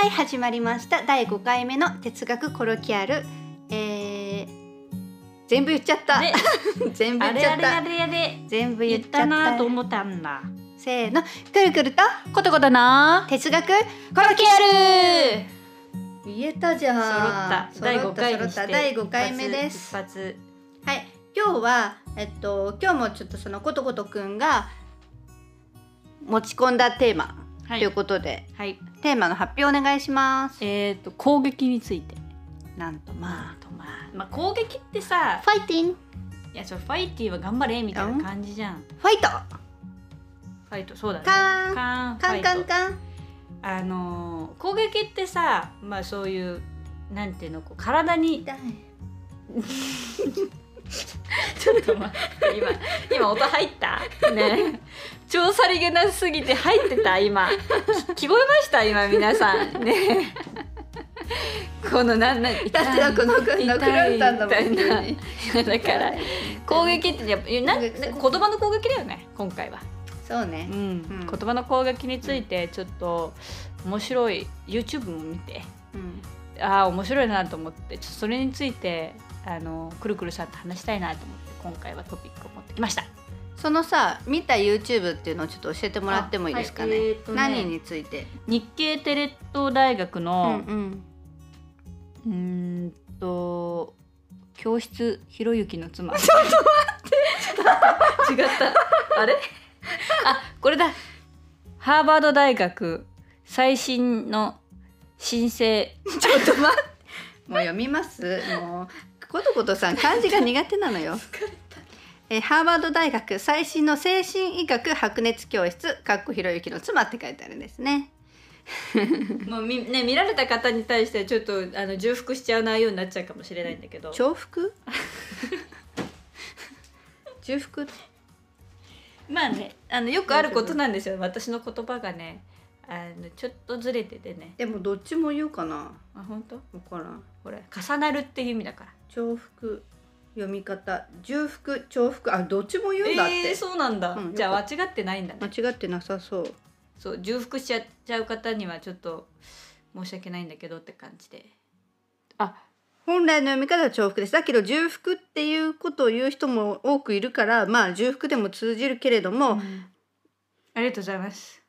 はい始まりました。第5回目の哲学コロキアル。えー、全部言っちゃった、ね。全部あ言っちゃった。れあれあれあれ。全部言言っちゃったなと思ったんだ。せーの。くるくるとことことな哲学コロキアル。言えたじゃん。揃った。第5回にして揃った。第5回目です。はい。今日はえっと今日もちょっとそのことことくんが持ち込んだテーマとはい。いうことで、はい。テーマの発表お願いします。えっ、と攻撃について。なんとまあとまあ。まあ攻撃ってさファイティン。グいやそれファイティーは頑張れみたいな感じじゃん。ファイト。ファイトそうだね。カーン。カーンカンカンあのー攻撃ってさまあそういうなんていうのこう体に ちょっと待って今今音入った？ね。超さりげなすぎて入ってた？今。き聞こえました？今皆さん。ね。このなんなだってなんかなんか痛い。殴られたんだもんだから攻撃ってやっぱななんか言葉の攻撃だよね今回は、そうね。うん。うん。言葉の攻撃についてちょっと面白い YouTube も見て。うん。ああ面白いなと思って。それについてあのくるくるさんと話したいなと思って今回はトピックを持ってきました。そのさ見た YouTube っていうのをちょっと教えてもらってもいいですかね,、あはいえーとね何について？日系テレ東大学うんのうん。うーんと教室ひろゆきの妻。ちょっと待って。違った。あれ？あこれだ。ハーバード大学最新の申請。ちょっと待って。もう読みます？もうことことさん漢字が苦手なのよ。えーハーバード大学最新の精神医学白熱教室かっこひろゆきの妻って書いてあるんですね。もうみ、ね、見られた方に対してちょっとあの重複しちゃう内容になっちゃうかもしれないんだけど。重複？重複？まあねあのよくあることなんですよ。私の言葉がねあのちょっとずれててね。でもどっちも言うかな。あ本当？分からん。これ重なるっていう意味だから重複読み方。重複重複。あどっちも言うんだって、えー、そうなんだ、うんじゃあ間違ってないんだね。間違ってなさそう。そう重複しちゃっちゃう方にはちょっと申し訳ないんだけどって感じで。あ本来の読み方は重複です。だけど重複っていうことを言う人も多くいるからまあ重複でも通じるけれども、ありがとうございます。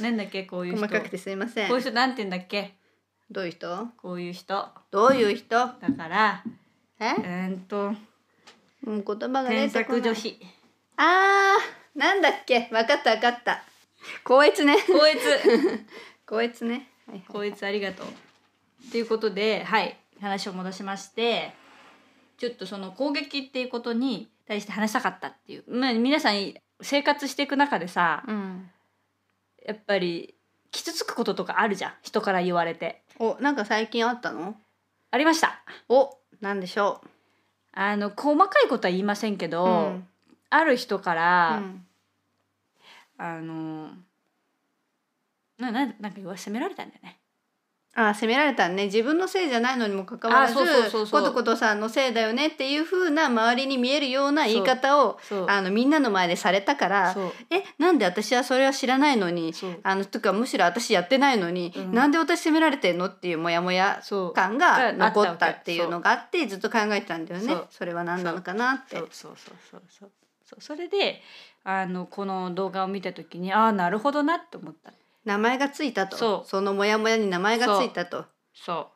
なんだっけこういう人。細かくてすいません。こういう人なんて言うんだっけ？どういう人？こういう人。どういう人？だからえ？うーんともう言葉が出添削女子。あーなんだっけ？わかったわかった。高越ね。こいつ高越ね、はいはい。こいつありがとう。ということではい話を戻しましてちょっとその攻撃っていうことに対して話したかったっていう、まあ、皆さん生活していく中でさうん。やっぱり傷つくこととかあるじゃん。人から言われて。おなんか最近あったの？ありました。おなんでしょあの細かいことは言いませんけうど、うんある人かうら、んあのなななんか言わ責められたんだよね。あ責められたね。自分のせいじゃないのにもかかわらずことことさんのせいだよねっていう風な周りに見えるような言い方をあのみんなの前でされたからえなんで私はそれは知らないのにあのとかむしろ私やってないのに、うん。なんで私責められてんのっていうモヤモヤ感が残ったっていうのがあってずっと考えてたんだよね。それは何なのかなって。そうそうそうそうそう。そう。それであのこの動画を見た時にああなるほどなって思った名前がついたと。そう。のモヤモヤに名前がついたと。そ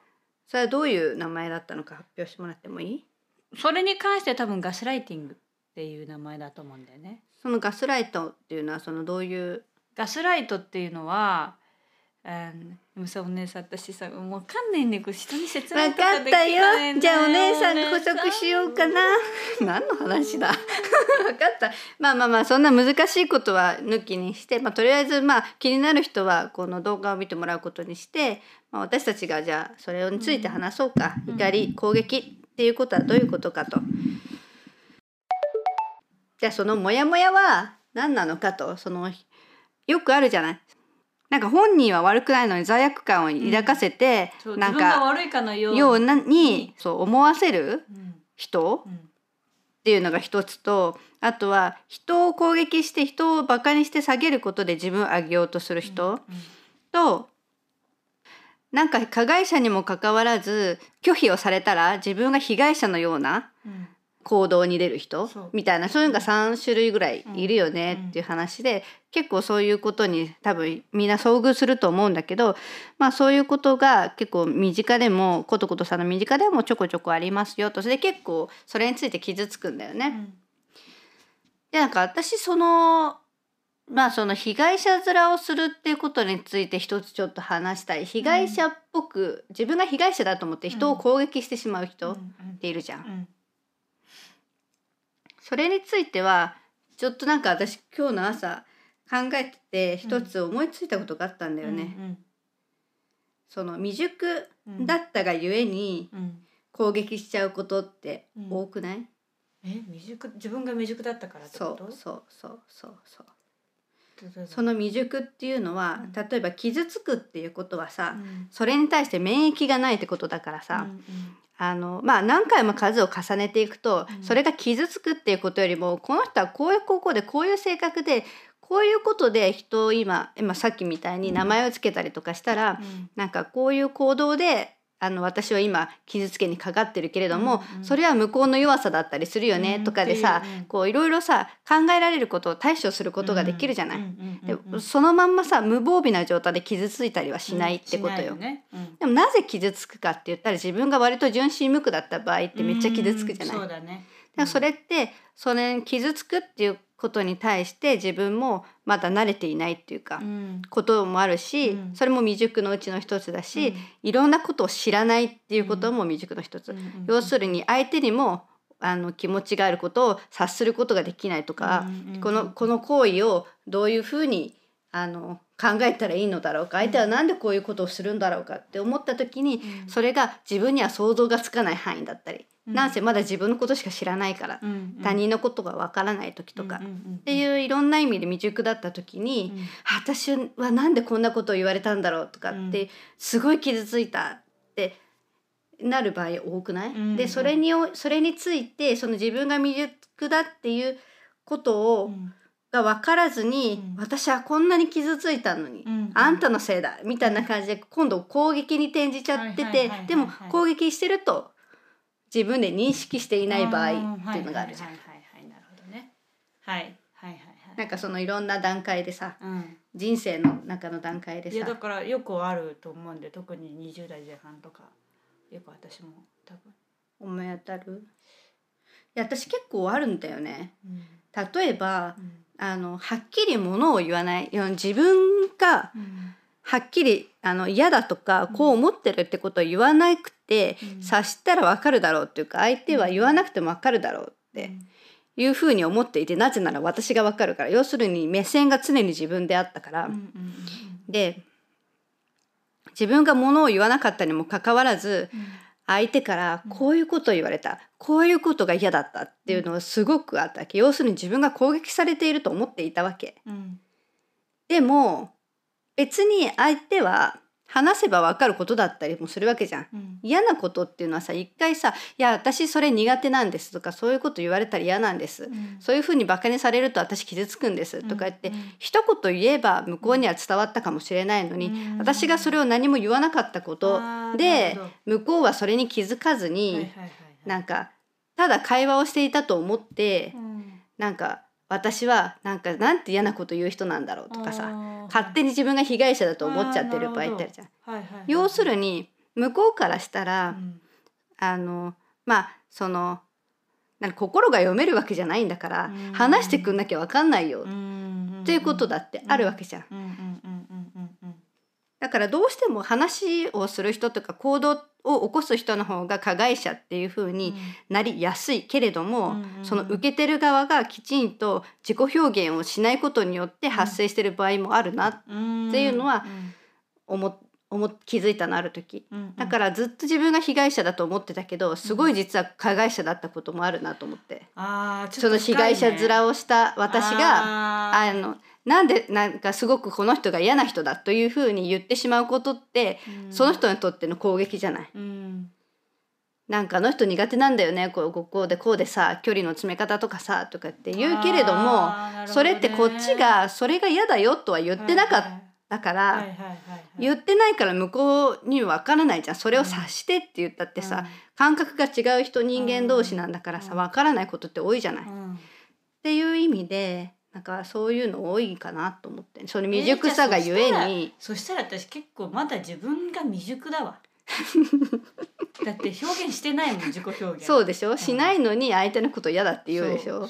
それはどういう名前だったのか発表してもらってもいい？うそれに関して多分ガスライティングっていう名前だと思うんだよね。そのガスライトっていうのはそのどういう？ガスライトっていうのはあのでもさお姉さん私さもうわかんないんだよ。これ人に説明分とかできかったないんだよじゃあお姉さんが補足しようかな。何の話だ？分かった。まあまあまあそんな難しいことは抜きにして、まあ、とりあえずまあ気になる人はこの動画を見てもらうことにして、まあ、私たちがじゃあそれについて話そうか、うん。怒り攻撃っていうことはどういうことかと。じゃあそのモヤモヤは何なのかと。そのよくあるじゃないなんか本人は悪くないのに罪悪感を抱かせて、そうなん自分がか悪いかのようようなにそう思わせるうん。人うん。っていうのが一つとあとは人を攻撃して人をバカにして下げることで自分を上げようとする人、うん。となんか加害者にもかかわらず拒否をされたら自分が被害者のようなうん行動に出る人？みたいなそういうのが3種類ぐらいいるよねうん。っていう話で、結構そういうことに多分みんな遭遇すると思うんだけどまあそういうことが結構身近でもことことさんの身近でもちょこちょこありますよと。それで結構それについて傷つくんだよね。うん。でなんか私そのまあその被害者面をするっていうことについて一つちょっと話したい。被害者っぽく、自分が被害者だと思って人を攻撃してしまう人っうん。ているじゃん。うんそれについてはちょっとなんか私今日の朝考えてて一つ思いついたことがあったんだよね。うんその未熟うん。だったがゆえにうん。攻撃しちゃうことってうん。多くない、え未熟？自分が未熟だったからってこと？そうそうそうそう。その未熟っていうのはうん。例えば傷つくっていうことはさ、うん。それに対して免疫がないってことだからさ、うんあのまあ何回も数を重ねていくと、うん。それが傷つくっていうことよりもこの人はこういう高校でこういう性格でこういうことで人を今今さっきみたいに名前をつけたりとかしたら、うん。なんかこういう行動であの私は今傷つけにかかってるけれども、うんうん。それは向こうの弱さだったりするよね、うんとかでさ、っていううん。こういろいろさ考えられることを対処することができるじゃない。うんうんうんでうん。うんそのまんまさ無防備な状態で傷ついたりはしないってことよ。しないね。うん。でもなぜ傷つくかって言ったら自分が割と純真無垢だった場合ってめっちゃ傷つくじゃない。うんそうだね。だからそれってそれに傷つくっていうことに対して自分もまだ慣れていないっていうか、うん。こともあるし、うん。それも未熟のうちの一つだし、うん。いろんなことを知らないっていうことも未熟の一つ、要するに相手にもあの気持ちがあることを察することができないとか、このこの行為をどういうふうにあの考えたらいいのだろうか。相手は何でこういうことをするんだろうかって思った時に、うん。それが自分には想像がつかない範囲だったり、うん。なんせまだ自分のことしか知らないから、うんうん。他人のことがわからない時とか、うんうんうんっていういろんな意味で未熟だった時に、私はなんでこんなことを言われたんだろうとかって、うん。すごい傷ついたってなる場合多くない、うん。でそれにおそれについてその自分が未熟だっていうことを、うんが分からずに、うん。私はこんなに傷ついたのに、うん。あんたのせいだみたいな感じで今度攻撃に転じちゃっててでも攻撃してると自分で認識していない場合っていうのがあるじゃん。はいはいはいはいなんかそのいろんな段階でさうん。人生の中の段階でいやださからよくあると思うんで特に20代前半とかよく私も多分、思い当たる？いや私結構あるんだよね。うん。例えばうんあのはっきりものを言わない自分がうん。はっきりあの嫌だとかこう思ってるってことを言わなくて、うん。察したらわかるだろうっていうか相手は言わなくてもわかるだろうっていうふうに思っていてなぜなら私がわかるから要するに目線が常に自分であったから、うんうんうんで自分がものを言わなかったにもかかわらずうん相手からこういうことを言われた、こういうことが嫌だったっていうのがすごくあったわけ。要するに自分が攻撃されていると思っていたわけ。うん。でも別に相手は話せば分かることだったりもするわけじゃん。うん。嫌なことっていうのはさ一回さ「いや私それ苦手なんです」とかそういうこと言われたら嫌なんです、うん。そういうふうにバカにされると私傷つくんですとか言って、うん。うん一言言えば向こうには伝わったかもしれないのに、うん。私がそれを何も言わなかったことで向こうはそれに気づかずに、はいはい。なんかただ会話をしていたと思って、うん。なんか私はなんかなんて嫌なこと言う人なんだろうとかさ勝手に自分が被害者だと思っちゃってる場合ってあるじゃん。はいはいはい。要するに向こうからしたら、うんあのまあそのなんか心が読めるわけじゃないんだから、うん話してくんなきゃ分かんないよ、うんっていうことだってあるわけじゃんだからどうしても話をする人とか行動を起こす人の方が加害者っていう風になりやすいけれども、うんうんその受けてる側がきちんと自己表現をしないことによって発生してる場合もあるなってうんいうのはうん。思思気づいたのある時。うんだからずっと自分が被害者だと思ってたけどすごい実は加害者だったこともあるなと思って、あーちょその被害者面をした私がああのなんでなんかすごくこの人が嫌な人だというふうに言ってしまうことって、ーその人にとっての攻撃じゃない。うん。なんかあの人苦手なんだよねこうこうでこうでさ距離の詰め方とかさとかって言うけれどもね。それってこっちがそれが嫌だよとは言ってなかっだから、言ってないから向こうにわからないじゃん。それを察してって言ったってさ、感覚が違う人人間同士なんだからさうん。わからないことって多いじゃない、っうん。うんていう意味でなんかそういうの多いかなと思ってその未熟さがゆえに、そしたら私結構まだ自分が未熟だわ。だって表現してないもん自己表現。そうでしょ、しないのに相手のこと嫌だって言うでしょ？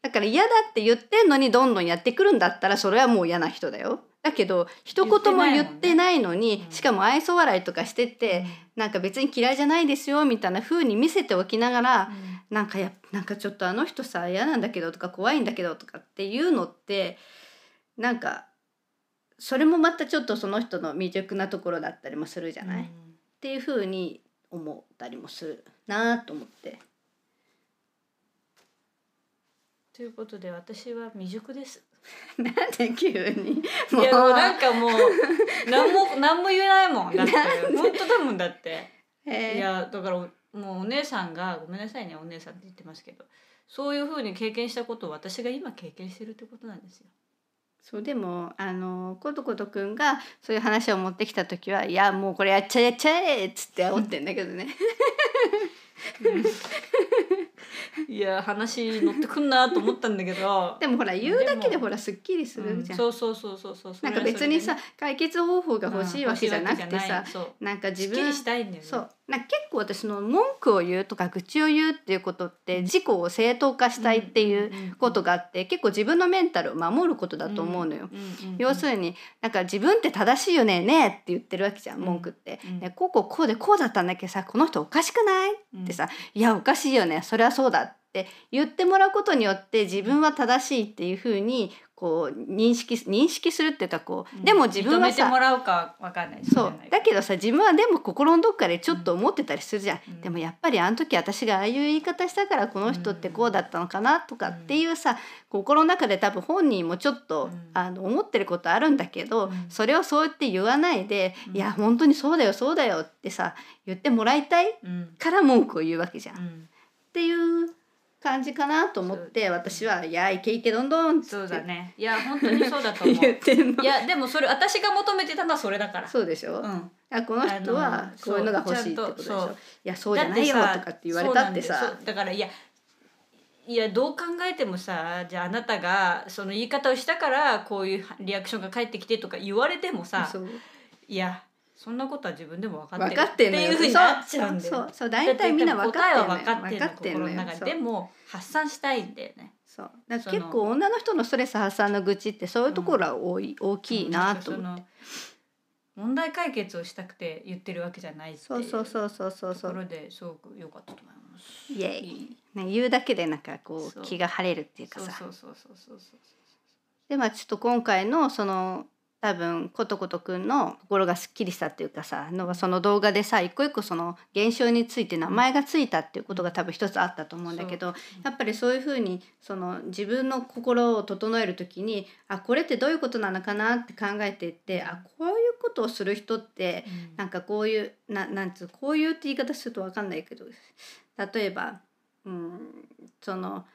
だから嫌だって言ってんのにどんどんやってくるんだったらそれはもう嫌な人だよだけど一言も言ってないのにうんしかも愛想笑いとかしてて、なんか別に嫌いじゃないですよみたいな風に見せておきながら、なんかやなんかちょっとあの人さ嫌なんだけどとか怖いんだけどとかっていうのってなんかそれもまたちょっとその人の未熟なところだったりもするじゃない、っうん。ていう風に思ったりもするなと思って。ということで私は未熟です なんで急に？いやもう。なんかもう何も 何も言えないもん。だって本当だもんだって。え。ーいやだからもうお姉さんがごめんなさいねお姉さんって言ってますけど。そういうふうに経験したことを私が今経験してるってことなんですよ。そうでもあのことことくんがそういう話を持ってきた時はいやもうこれやっちゃえやっちゃえっつって煽ってんだけどねいや話乗ってくんなと思ったんだけど。でもほら言うだけでほらすっきりするじゃん、そうそうそうそうそうなんか別にさ、解決方法が欲しいわけじゃなくてさわけじゃなんか自分したいんだよね。そう。な結構私の文句を言うとか愚痴を言うっていうことって自己を正当化したいっていうことがあって結構自分のメンタルを守ることだと思うのよ。要すにるになんか自分って正しいよねねえって言ってるわけじゃんうん文句って。うん。ねこうこうこうでこうだったんだけどさこの人おかしくない？ってさ「いやおかしいよねそれはそうだ」って言ってもらうことによって自分は正しいっていうふうにこう認識認識するっていうかこう、でも自分は認めてもさらうかわかんないそう。だけどさ自分はでも心のどっかでちょっと思ってたりするじゃん、うん。でもやっぱりあの時私がああいう言い方したからこの人ってこうだったのかなとかっていうさ心の中で多分本人もちょっと、うん。あの思ってることあるんだけど、うん。それをそうやって言わないで「うん。いや本当にそうだよそうだよ」ってさ言ってもらいたいうん。から文句を言うわけじゃん。っうん。ていう感じかなと思って私は「いやイケイケどんどん」そうだね。いや本当にそうだと思う。い。やでも。それ私が求めてたのはそれだから。そうでしょ、うん。あこの人あはのこういうのが欲しいってことでしょ？いやそうじゃないよとかって言われたってさ。だからいやいやどう考えてもさじゃああなたがその言い方をしたからこういうリアクションが返ってきてとか言われてもさいやそんなことは自分でも分かって分るかってんのよっていうふうになっちゃうんだよそうそうそう大体みんな分かってんのよ。で。でも発散したいんだよね。そう。だから結構女の人のストレス発散の愚痴ってそういうところは多い、大きいなと思って。問題解決をしたくて言ってるわけじゃないってそうそううそうそうそう。とこそうろですごく良かったと思います。イエイ。ね、言うだけでなんかこそう。う気が晴れるっていうかさ。そうそうそうそうそうそう。でまあちょっと今回のその多分ことことくんの心がすっきりしたっていうかさのがその動画でさ一個一個その現象について名前がついたっていうことが多分一つあったと思うんだけどやっぱりそういうふうにその自分の心を整える時にあこれってどういうことなのかなって考えていってあこういうことをする人ってうん。なんかこういうななんつうこういうって言い方すると分かんないけど例えば、うん、その、ま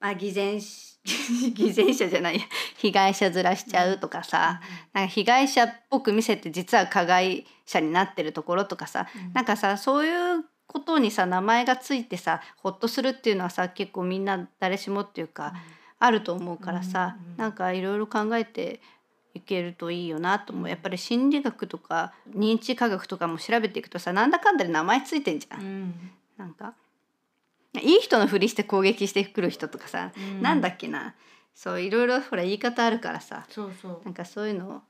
あ、偽善し 偽善者じゃないや。被害者ずらしちゃうとかさ、なんか被害者っぽく見せて実は加害者になってるところとかさ、うん。なんかさそういうことにさ名前がついてさほっとするっていうのはさ結構みんな誰しもっていうか、あると思うからさ、うんうんなんかいろいろ考えていけるといいよなと思う、うん。やっぱり心理学とか認知科学とかも調べていくとさなんだかんだで名前ついてんじゃん、うん。なんかいい人のふりして攻撃してくる人とかさ、うん。なんだっけな。そういろいろほら言い方あるからさ。そうそう。なんかそういうの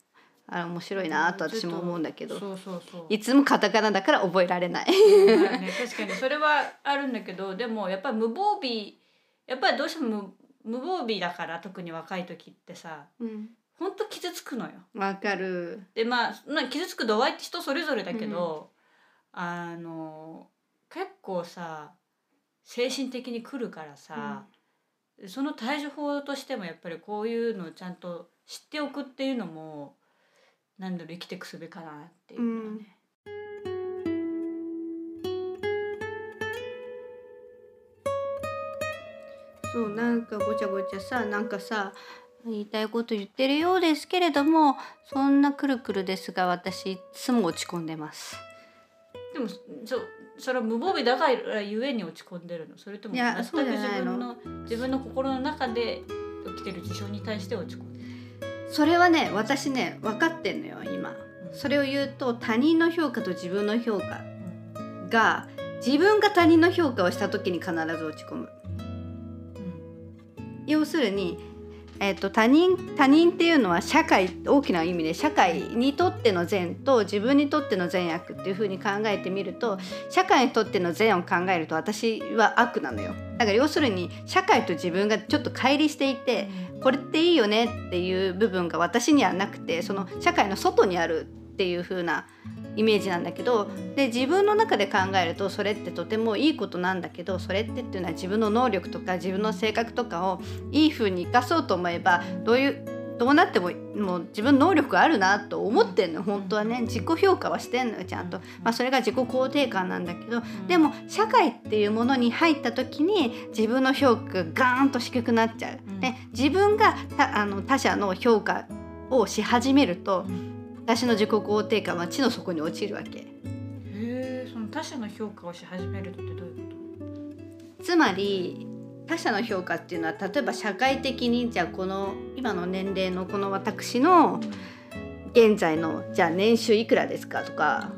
あ面白いなと私も思うんだけど。そうそうそう。いつもカタカナだから覚えられない。ね、確かにそれはあるんだけどでもやっぱり無防備やっぱりどうしても無無防備だから特に若い時ってさうん。ほんと傷つくのよ。わかる。でまあまあ傷つく度合いって人それぞれだけど、あの結構さ精神的に来るからさ、その対処法としてもやっぱりこういうのをちゃんと知っておくっていうのもなんだろう生きていくすべかなっていうのはね。そうなんかごちゃごちゃさなんかさ言いたいこと言ってるようですけれどもそんなくるくるですが私いつも落ち込んでます。でもそそれは無防備だからゆえに落ち込んでるの。それとも全く自分の自分の心の中で起きてる事象に対して落ち込んでる。それはね私ね分かってんのよ今。それを言うと他人の評価と自分の評価が自分が他人の評価をした時に必ず落ち込む。要するに、えっと他人他人っていうのは社会大きな意味で社会にとっての善と自分にとっての善悪っていうふうに考えてみると社会にとっての善を考えると私は悪なのよ。だから要するに社会と自分がちょっと乖離していてこれっていいよねっていう部分が私にはなくてその社会の外にあるっていう風なイメージなんだけどで自分の中で考えるとそれってとてもいいことなんだけどそれってっていうのは自分の能力とか自分の性格とかをいい風に生かそうと思えばどういうどうなってももう自分能力あるなと思ってんの本当はね自己評価はしてんのよちゃんと、まあ、それが自己肯定感なんだけどでも社会っていうものに入った時に自分の評価がガーンと低くなっちゃう。で自分があの他者の評価をし始めると私の自己肯定感は地の底に落ちるわけ。へえその他者の評価をし始めるとってどういうこつまり他者の評価っていうのは例えば社会的にじゃあこの今の年齢のこの私の現在のじゃあ年収いくらですかとか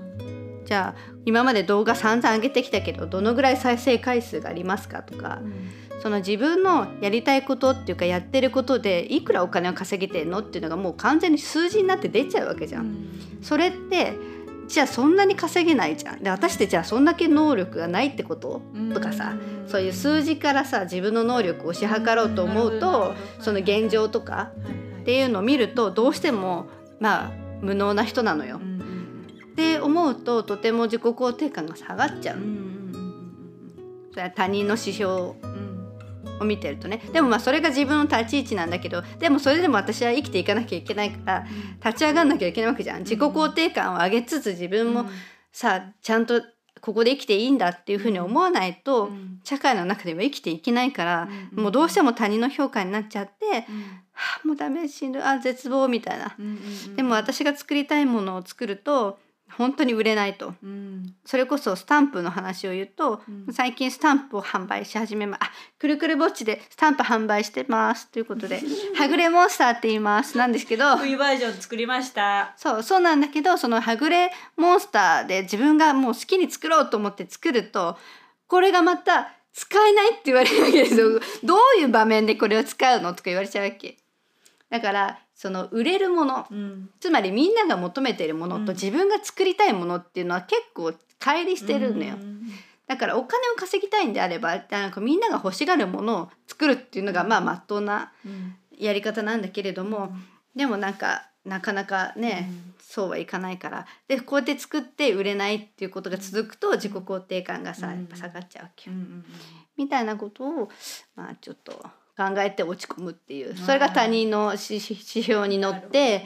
じゃあ今まで動画散々上げてきたけどどのぐらい再生回数がありますかとかその自分のやりたいことっていうかやってることでいくらお金を稼げてんのっていうのがもう完全に数字になって出ちゃうわけじゃん。それってじゃあそんなに稼げないじゃん。で私ってじゃあそんだけ能力がないってこと？とかさそういう数字からさ自分の能力を推し量ろうと思うとその現状とかっていうのを見るとどうしてもまあ無能な人なのよ。って思うととても自己肯定感が下がっちゃう。それは他人の指標を見てるとね。でもまあそれが自分の立ち位置なんだけどでもそれでも私は生きていかなきゃいけないから立ち上がんなきゃいけないわけじゃん。自己肯定感を上げつつ自分もさちゃんとここで生きていいんだっていうふうに思わないと社会の中では生きていけないからもうどうしても他人の評価になっちゃってはあもうダメ死ぬあ絶望みたいな。でも私が作りたいものを作ると本当に売れないと。それこそスタンプの話を言うと、最近スタンプを販売し始めまあくるくるぼっちでスタンプ販売してますということで はぐれモンスターって言いますなんですけど冬バージョン作りました。そうそうなんだけどそのはぐれモンスターで自分がもう好きに作ろうと思って作るとこれがまた使えないって言われるわけですよ。どういう場面でこれを使うのとか言われちゃうわけ。だからその売れるものつまりみんなが求めているものと自分が作りたいものっていうのは結構乖離してるのよ。だからお金を稼ぎたいんであればなんかみんなが欲しがるものを作るっていうのがまあまっとうなやり方なんだけれども、でもなんかなかなかね、そうはいかないから。でこうやって作って売れないっていうことが続くと自己肯定感がさやっぱ下がっちゃうわけよ。みたいなことをまあちょっと考えて落ち込むっていうそれが他人の指標に乗って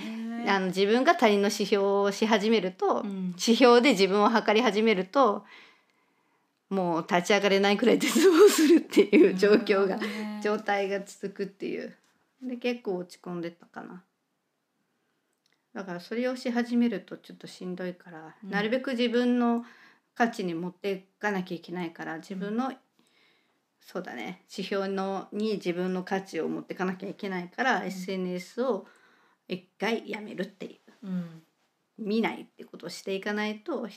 あの自分が他人の指標をし始めると、指標で自分を測り始めるともう立ち上がれないくらい絶望するっていう状況が、状態が続くっていう。で結構落ち込んでたかな。だからそれをし始めるとちょっとしんどいから、うん。なるべく自分の価値に持っていかなきゃいけないから自分の、そうだね。指標のに自分の価値を持っていかなきゃいけないから、SNS を一回やめるっていう。見ないってことをしていかないと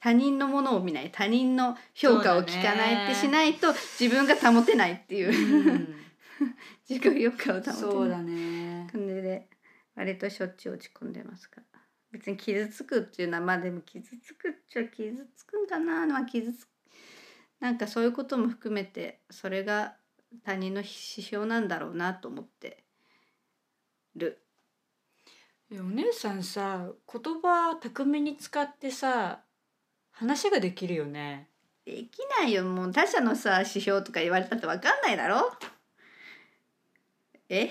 他人のものを見ない。他人の評価を聞かないってしないと自分が保てないっていう、自己評価を保てない。そうだね。感じで割としょっちゅう落ち込んでますから別に傷つくっていうのはまあでも傷つくっちゃ傷つくんかな。まあ傷つくなんかそういうことも含めてそれが他人の指標なんだろうなと思ってる。お姉さんさ言葉巧みに使ってさ話ができるよね。できないよ。もう他者のさ指標とか言われたって分かんないだろ。え、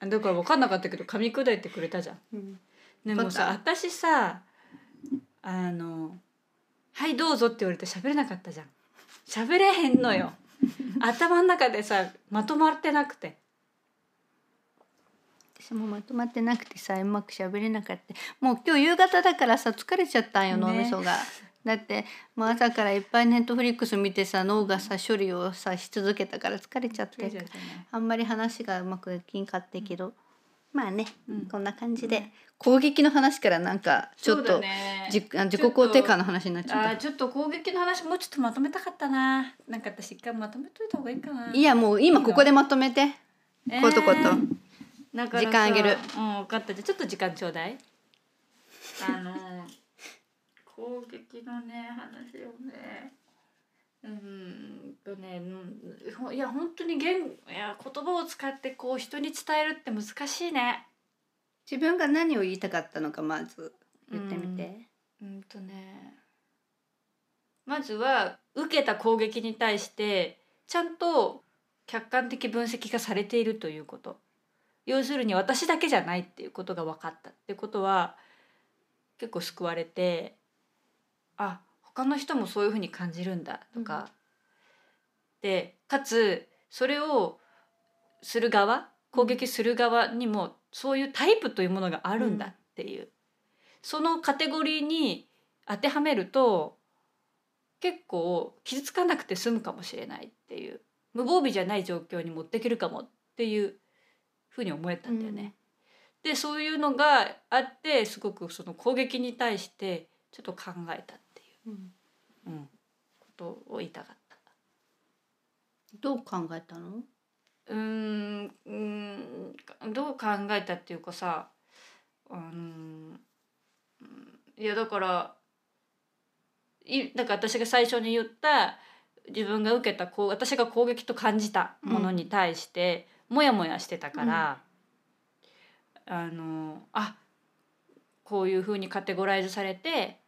あだから分かんなかったけど噛み砕いてくれたじゃん。でもさ私さあの「はいどうぞ」って言われて喋れなかったじゃん喋れへんのよ。頭の中でさまとまってなくて。私もまとまってなくてさうまく喋れなかった。もう今日夕方だからさ疲れちゃったんよね。脳みそが。だってもう朝からいっぱいネットフリックス見てさ脳がさ処理をさし続けたから疲れちゃって。あんまり話がうまくできんかったけど、まあね、うん。こんな感じで攻撃の話からなんかちょっと、じあ自己肯定感の話になっちゃった。あーちょっと攻撃の話もうちょっとまとめたかったな。なんか私一回まとめといた方がいいかな。いやもう今ここでまとめて。えー。ことこと。だからさ時間あげる。うん分かった。じゃあちょっと時間ちょうだい。あの攻撃のね話をねうんとねうんいや本当に言いや言葉を使ってこう人に伝えるって難しいね自分が何を言いたかったのかまず言ってみて。うんとねまずは受けた攻撃に対してちゃんと客観的分析がされているということ要するに私だけじゃないっていうことが分かったってことは結構救われてあ他の人もそういうふうに感じるんだとか、でかつそれをする側攻撃する側にもそういうタイプというものがあるんだっていう、そのカテゴリーに当てはめると結構傷つかなくて済むかもしれないっていう。無防備じゃない状況に持っていけるかもっていうふうに思えたんだよね。でそういうのがあってすごくその攻撃に対してちょっと考えたう、うん、ことを言いたかった。どう考えたの？うーんうーんどう考えたっていうかさあのうんいやだからいだから私が最初に言った自分が受けたこう私が攻撃と感じたものに対して、モヤモヤしてたから、あのあこういうふうにカテゴライズされて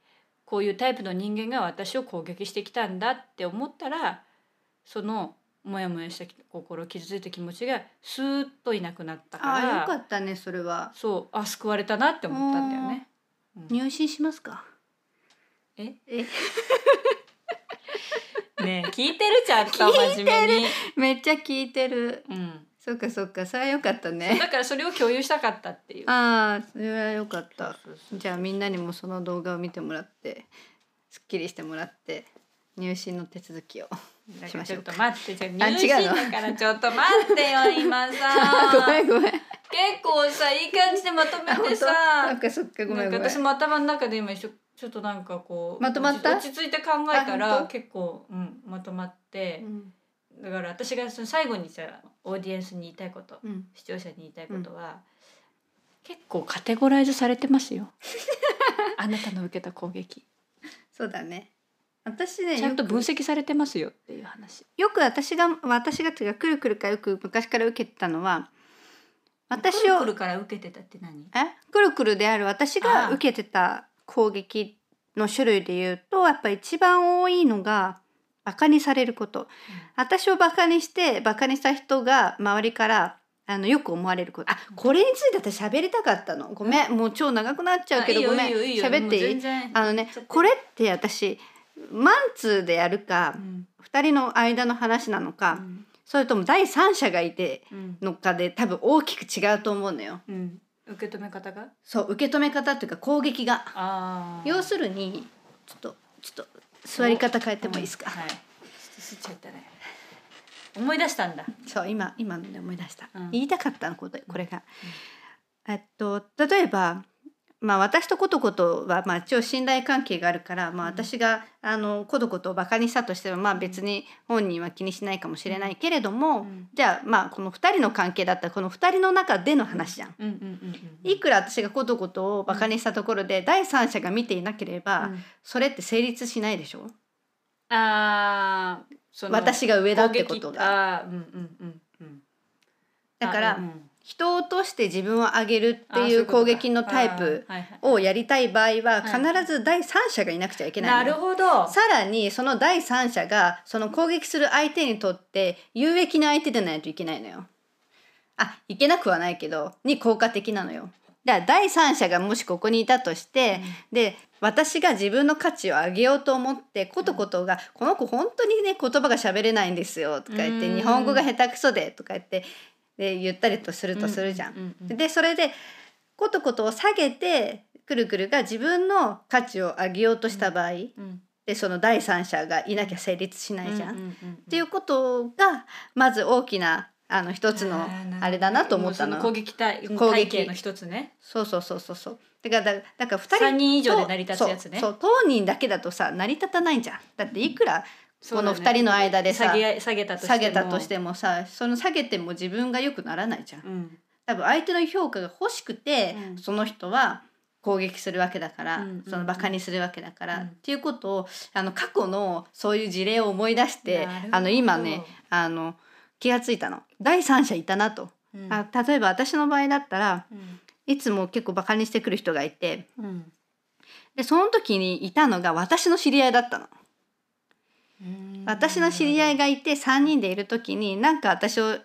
こういうタイプの人間が私を攻撃してきたんだって思ったらそのモヤモヤした心傷ついた気持ちがスーッといなくなったかああよらかったねそれは。そうあ救われたなって思ったんだよね。入信しますか？え？え？ねえ聞いてるちゃんと真面目に。めっちゃ聞いてる。うん、そっかそっかそれはよかったね。だからそれを共有したかったっていう。ああそれはよかった。じゃあみんなにもその動画を見てもらってすっきりしてもらって入信の手続きを。しましょうかと待ってじゃああ入信だからちょっと待ってよ今さ ごめんごめん。結構さいい感じでまとめてそさっかそっかごめんごめん。なんか私も頭の中で今一緒ちょっとなんかこうまとまった？落ち着いて考えたあら結構、うん、まとまってう、んだから私がその最後にさオーディエンスに言いたいことうん。視聴者に言いたいことは、結構カテゴライズされてますよ。あなたの受けた攻撃。そうだね。私ねちゃんと分析されてますよっていう話。よく私が私がっていうかくるくるかよく昔から受けてたのは私をくるくるから受けてたって何？え？くるくるである。私が受けてた攻撃の種類で言うとやっぱ一番多いのがバカにされること、私をバカにしてバカにした人が周りからあのよく思われること。あこれについて私喋りたかったの。ごめん、もう超長くなっちゃうけどごめん。喋っていい？あのねこれって私マンツーでやるかうん。二人の間の話なのか、うん。それとも第三者がいてうん。のかで多分大きく違うと思うのよ。うん。受け止め方が？そう受け止め方っていうか攻撃が。あ要するにちょっとちょっと座り方変えてもいいですか、はい。ちょっと吸っちゃったね。思い出したんだ。そう今今ので思い出した、うん。言いたかったのこれこれが、えっと例えばまあ私とことことはまあ一応信頼関係があるから、まあ、私があのことことをバカにしたとしてもまあ別に本人は気にしないかもしれないけれども、うん。じゃあまあこの2人の関係だったらこの2人の中での話じゃん。いくら私がことことをバカにしたところで、第三者が見ていなければ、うん。それって成立しないでしょ？あ私が上だってことが。があーうんうんうんうん。だから、あうん人を落として自分を上げるっていう攻撃のタイプをやりたい場合ははい必ず第三者がいなくちゃいけないなるほど。さらにその第三者がその攻撃する相手にとって有益な相手でないといけないのよ。あいけなくはないけどに効果的なのよ。だから第三者がもしここにいたとして、で私が自分の価値を上げようと思ってことことが「この子本当にね言葉が喋れないんですよ」とか言って「うん。日本語が下手くそで」とか言ってで言ったりとするとするじゃん。うんうんでそれでことことを下げてくるくるが自分の価値を上げようとした場合、うんでその第三者がいなきゃ成立しないじゃん。うんうんうんっていうことがまず大きなあの一つのあれだなと思ったの。攻撃体攻撃体系の一つねそうそうそうそうそう。だからだだから二人三人以上で成り立つやつねそうそう当人だけだとさ成り立たないじゃん。だっていくらこの二人の間でさ下げ下げたとしても。下げたとしてもさその下げても自分が良くならないじゃん。うん。多分相手の評価が欲しくて、うん。その人は攻撃するわけだから、うんうんうん。そのバカにするわけだから、うん。っていうことをあの過去のそういう事例を思い出してあの今ねあの気がついたの。第三者いたなと、うん。あ例えば私の場合だったらうん。いつも結構バカにしてくる人がいて。うん。でその時にいたのが私の知り合いだったの。うん。私の知り合いがいて3人でいる時になんか私を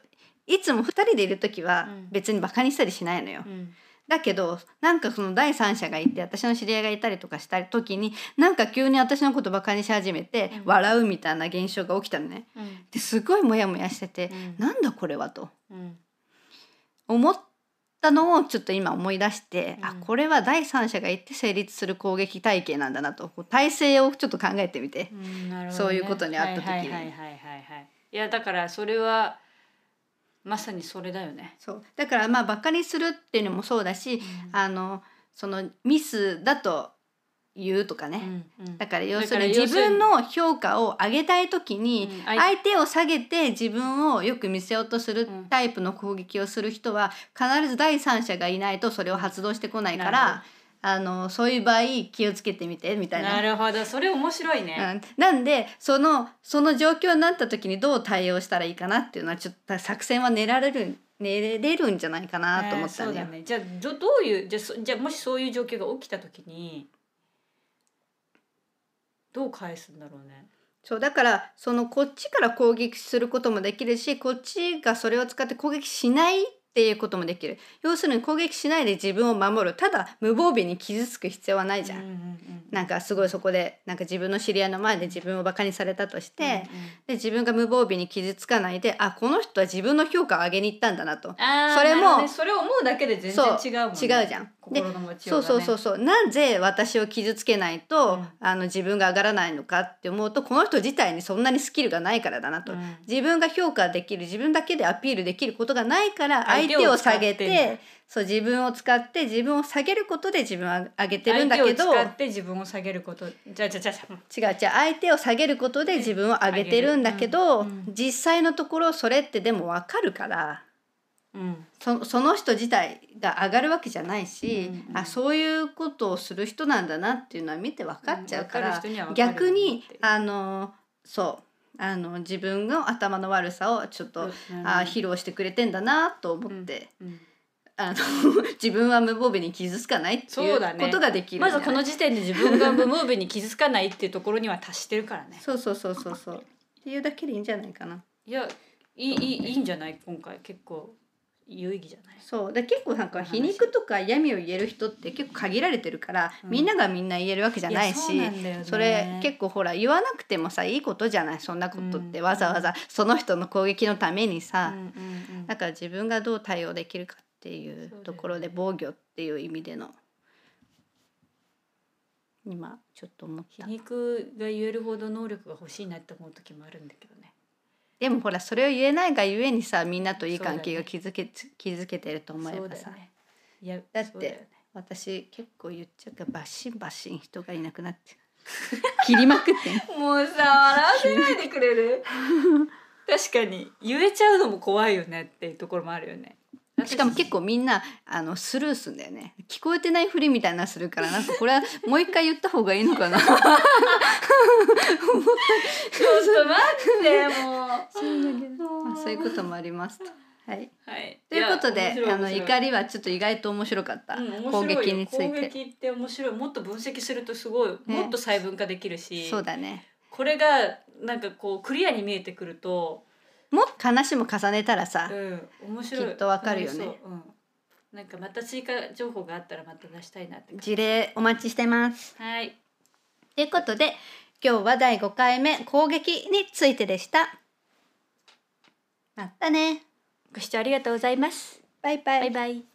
いつも2人でいる時はうん。別にバカにしたりしないのよ。うん。だけどなんかその第三者がいて私の知り合いがいたりとかした時になんか急に私のことバカにし始めてうん。笑うみたいな現象が起きたのね。うん。ですごいモヤモヤしてて、うん。なんだこれはとうん。思ったのをちょっと今思い出して、うん。あこれは第三者がいて成立する攻撃体系なんだなとこう体制をちょっと考えてみて。うんね。そういうことにあった時に。はいやだからそれはまさにそれだよね。そう。だからまあバカにするっていうのもそうだし、あのそのミスだと言うとかね、うんうん。だから要するに自分の評価を上げたい時にうん相相手を下げて自分をよく見せようとするうん。タイプの攻撃をする人は必ず第三者がいないとそれを発動してこないからあのそういう場合気をつけてみてみたいな。なるほど。それ面白いね、うん、なんでそのその状況になった時にどう対応したらいいかなっていうのはちょっと作戦は練られる練れるんじゃないかなと思ったん。えーそうだね。じゃあどどういうじゃじゃあもしそういう状況が起きた時にどう返すんだろうね。そうだからそのこっちから攻撃することもできるしこっちがそれを使って攻撃しないていうこともできる。要するに攻撃しないで自分を守る。ただ無防備に傷つく必要はないじゃん、うんうんうんなんかすごいそこでなんか自分の知り合いの前で自分をバカにされたとして、うんうん。で自分が無防備に傷つかないであこの人は自分の評価を上げに行ったんだなと。それもね。それを思うだけで全然違うもん、ね、違うじゃん。で心の持ちよそうそうそうそう。なぜ私を傷つけないと、うん。あの自分が上がらないのかって思うとこの人自体にそんなにスキルがないからだなと、うん。自分が評価できる自分だけでアピールできることがないから相相手手を下げてそう自分を使って自分を下げることで自分を上げてるんだけど相手を使って自分を下げること。じゃあじゃあじゃあ違う違う相手を下げることで自分を上げてるんだけど、上げる。うん。実際のところそれってでも分かるからうん。そその人自体が上がるわけじゃないし、うんうんあそういうことをする人なんだなっていうのは見て分かっちゃうから、うん分かかる逆にあのそうあの自分の頭の悪さをちょっと、あ披露してくれてんだなと思って、うんあの 自分は無防備に傷つかないっていそうことができるんまずこの時点で自分が無防備に傷つかないっていうところには達してるからね。そうそうそうそうそう。っていうだけでいいんじゃないかな。いやいいいいいいんじゃない？今回結構有意義じゃない？そう。で結構なんか皮肉とか嫌味を言える人って結構限られてるから、うん。みんながみんな言えるわけじゃないしね。それ結構ほら言わなくてもさいいことじゃない？そんなことって、うんわざわざその人の攻撃のためにさ、うんだから自分がどう対応できるかっていうところで防御っていう意味での今ちょっと思っ皮た肉が言えるほど能力が欲しいなって思う時もあるんだけどねでもほらそれを言えないがゆえにさみんなといい関係が築け,、築けてると思えばさ、ね。いやだってね私結構言っちゃうからバッシンバッシン人がいなくなって切りまくってんもうさ笑わせないでくれる？確かに。言えちゃうのも怖いよねっていうところもあるよねしかも結構みんなあのスルーすんだよね。聞こえてないふりみたいなのするからなんかこれはもう一回言った方がいいのかな。ちょっと待ってもう。ま あそういうこともありますと。はい、はい。ということであの怒りりはちょっと意外と面白かった、うん、面攻撃につい攻て撃って面白い。もっと分析するとすごい、ね。もっと細分化できるし。そうだね。これがなんかこうクリアに見えてくると、も話も重ねたらさ、うん、面白い。きっとわかるよね。そう。うん、なんかまた追加情報があったらまた出したいなって感じ。事例お待ちしてます。はい。ということで今日は第5回目攻撃についてでした。またね。ご視聴ありがとうございます。バイバイ。バイバイ